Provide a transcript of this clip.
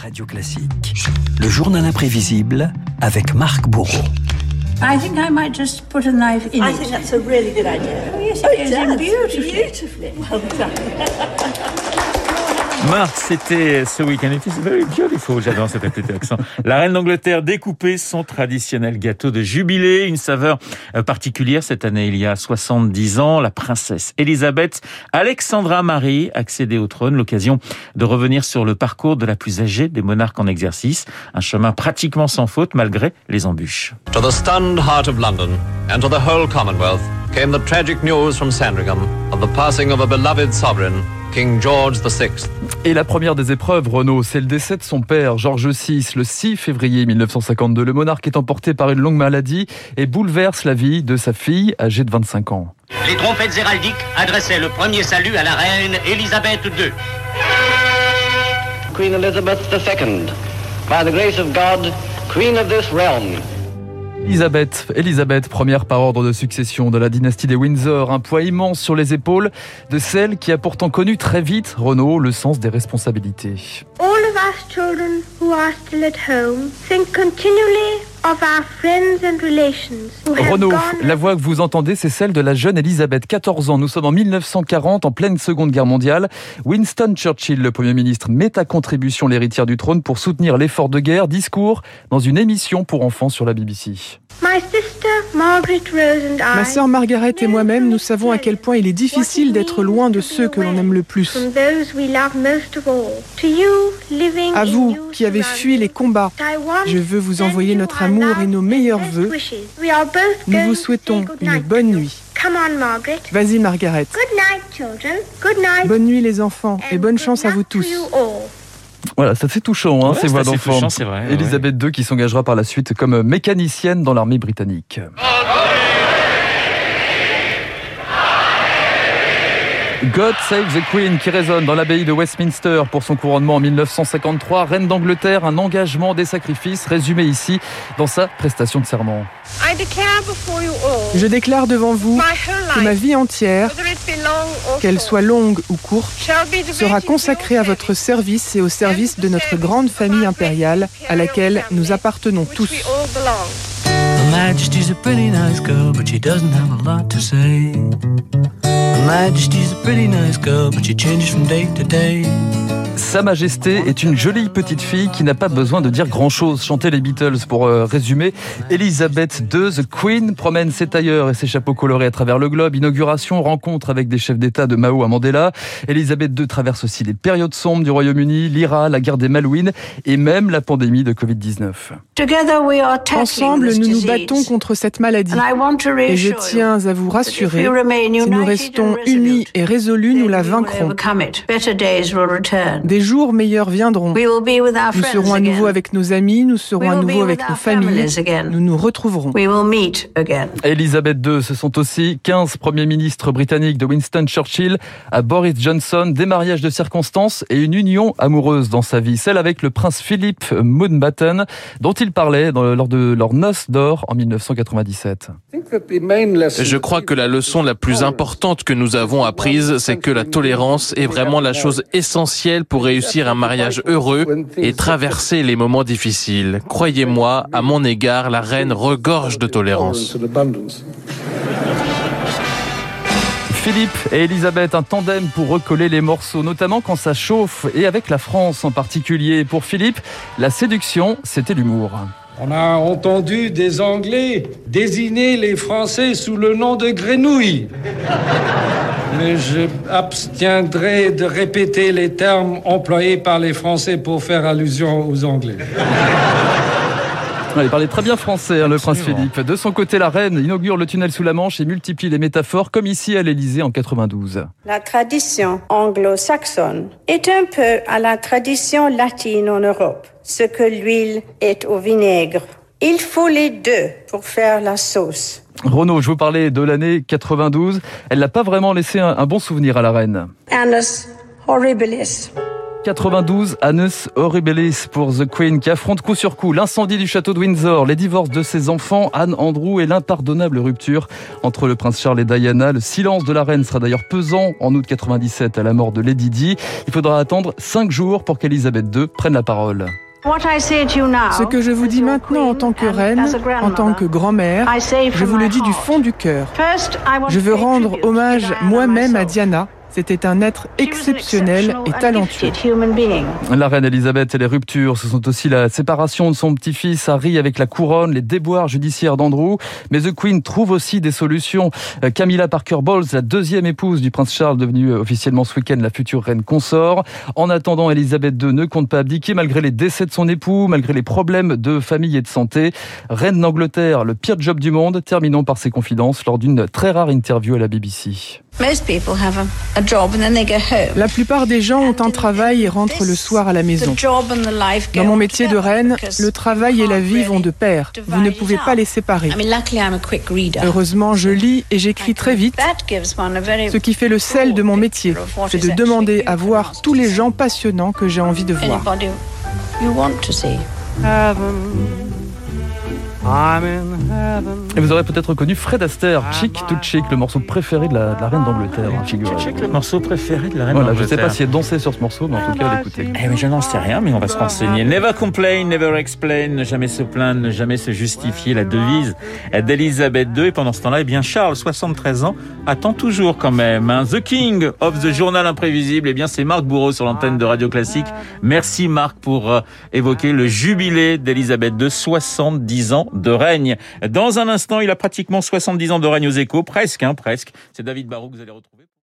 Radio Classique. Le journal imprévisible avec Marc Bourreau. I think I might just put a knife in I it. think that's a really good idea. Oh, yes, it goes in beautifully. Beautifully. Well done. C'était ce week-end. It very beautiful. J'adore cet accent. La reine d'Angleterre découpait son traditionnel gâteau de jubilé, une saveur euh, particulière. Cette année, il y a 70 ans, la princesse Elisabeth Alexandra Marie accédait au trône. L'occasion de revenir sur le parcours de la plus âgée des monarques en exercice. Un chemin pratiquement sans faute malgré les embûches. To the stunned heart of London and to the whole Commonwealth came the tragic news from Sandringham of the passing of a beloved sovereign, King George VI. Et la première des épreuves, Renaud, c'est le décès de son père, Georges VI, le 6 février 1952. Le monarque est emporté par une longue maladie et bouleverse la vie de sa fille, âgée de 25 ans. Les trompettes héraldiques adressaient le premier salut à la reine Élisabeth II. Queen Elizabeth II, by the grace of God, Queen of this realm. Elisabeth, Elisabeth, première par ordre de succession de la dynastie des Windsor, un poids immense sur les épaules de celle qui a pourtant connu très vite, Renaud, le sens des responsabilités. All of us children who are still at home think continually of our friends and relations who have Renaud, gone la voix que vous entendez, c'est celle de la jeune Elisabeth, 14 ans. Nous sommes en 1940, en pleine Seconde Guerre mondiale. Winston Churchill, le Premier ministre, met à contribution l'héritière du trône pour soutenir l'effort de guerre. Discours dans une émission pour enfants sur la BBC. My sister Ma sœur Margaret et moi-même, nous savons à quel point il est difficile d'être loin de ceux que l'on aime le plus. À vous qui avez fui les combats, je veux vous envoyer notre our amour et nos meilleurs both Nous vous souhaitons une bonne nuit. Vas-y Margaret. Bonne nuit les enfants et bonne chance à vous to tous. Voilà, ça c'est touchant, hein, Ouais, ces c'est voix d'enfants. touchant, c'est vrai, ouais. Elisabeth II qui s'engagera par la suite comme mécanicienne dans l'armée britannique. God Save the Queen qui résonne dans l'abbaye de Westminster pour son couronnement en 1953. Reine d'Angleterre, un engagement des sacrifices résumé ici dans sa prestation de serment. Je déclare devant vous que ma vie entière, qu'elle soit longue ou courte, sera consacrée à votre service, et au service de notre grande famille impériale à laquelle nous appartenons tous. Her Majesty's a pretty nice girl, but she doesn't have a lot to say. Her Majesty's a pretty nice girl, but she changes from day to day. Sa Majesté est une jolie petite fille qui n'a pas besoin de dire grand-chose. Chanter les Beatles pour euh, résumer. Elisabeth II, The Queen, promène ses tailleurs et ses chapeaux colorés à travers le globe. Inauguration, rencontre avec des chefs d'État de Mao à Mandela. Elisabeth II traverse aussi les périodes sombres du Royaume-Uni, l'IRA, la guerre des Malouines et même la pandémie de Covid-19. Together we are tackling Ensemble, nous nous battons contre cette maladie. And I want to Et je tiens à vous rassurer, si nous restons unis et résolus, nous la vaincrons. Des jours meilleurs viendront. We will be with our Nous serons à nouveau avec nos amis, nous serons We à nouveau avec nos familles, nous nous retrouverons. Elisabeth II, ce sont aussi 15 premiers ministres britanniques de Winston Churchill à Boris Johnson, des mariages de circonstances et une union amoureuse dans sa vie, celle avec le prince Philip Mountbatten, dont il parlait lors de leur noce d'or en 1997. Je crois que la leçon la plus importante que nous avons apprise, c'est que la tolérance est vraiment la chose essentielle pour réussir un mariage heureux et traverser les moments difficiles. Croyez-moi, à mon égard, la reine regorge de tolérance. Philippe et Elisabeth, un tandem pour recoller les morceaux, notamment quand ça chauffe, et avec la France en particulier. Pour Philippe, la séduction, c'était l'humour. On a entendu des Anglais désigner les Français sous le nom de grenouilles. Mais je abstiendrai de répéter les termes employés par les Français pour faire allusion aux Anglais. Il parlait très bien français, hein, le prince Philippe. De son côté, la reine inaugure le tunnel sous la Manche et multiplie les métaphores, comme ici à l'Élysée en 92. La tradition anglo-saxonne est un peu à la tradition latine en Europe, ce que l'huile est au vinaigre. Il faut les deux pour faire la sauce. Renaud, je vous parlais de l'année 92. Elle n'a pas vraiment laissé un, un bon souvenir à la reine. Annus horribilis. 92, Annus Horribilis pour The Queen qui affronte coup sur coup l'incendie du château de Windsor, les divorces de ses enfants, Anne Andrew et l'impardonnable rupture entre le prince Charles et Diana. Le silence de la reine sera d'ailleurs pesant en août 97 à la mort de Lady Di. Il faudra attendre cinq jours pour qu'Elisabeth II prenne la parole. Ce que je vous dis maintenant en tant que reine, en tant que grand-mère, je vous le dis du fond du cœur. Je veux rendre hommage moi-même à Diana, c'était un être exceptionnel et talentueux. La reine Elisabeth et les ruptures, ce sont aussi la séparation de son petit-fils Harry avec la couronne, les déboires judiciaires d'Andrew. Mais The Queen trouve aussi des solutions. Euh, Camilla Parker Bowles, la deuxième épouse du prince Charles, devenue euh, officiellement ce week-end la future reine consort. En attendant, Elisabeth II ne compte pas abdiquer malgré les décès de son époux, malgré les problèmes de famille et de santé. Reine d'Angleterre, le pire job du monde. Terminons par ses confidences lors d'une très rare interview à la BBC. La plupart des gens ont un travail et rentrent le soir à la maison. Dans mon métier de reine, le travail et la vie vont de pair. Vous ne pouvez pas les séparer. Heureusement, je lis et j'écris très vite, ce qui fait le sel de mon métier. C'est de demander à voir tous les gens passionnants que j'ai envie de voir. Et vous aurez peut-être reconnu Fred Astaire, Chic to Chic, le morceau préféré de la, de la reine d'Angleterre. Chic, le morceau préféré de la reine voilà, d'Angleterre. Je ne sais pas si elle dansait sur ce morceau, mais en tout cas, l'écouter. Eh, mais je n'en sais rien, mais on va se renseigner. Never complain, never explain, ne jamais se plaindre, ne jamais se justifier, la devise d'Elisabeth II. Et pendant ce temps-là, eh bien, Charles, 73 ans, attend toujours quand même. Hein. The King of the Journal Imprévisible, eh bien, c'est Marc Bourreau sur l'antenne de Radio Classique. Merci Marc pour euh, évoquer le jubilé d'Elisabeth II, 70 ans de règne. Dans un instant, il a pratiquement 70 ans de règne aux échos, presque, hein, presque. C'est David Barou que vous allez retrouver.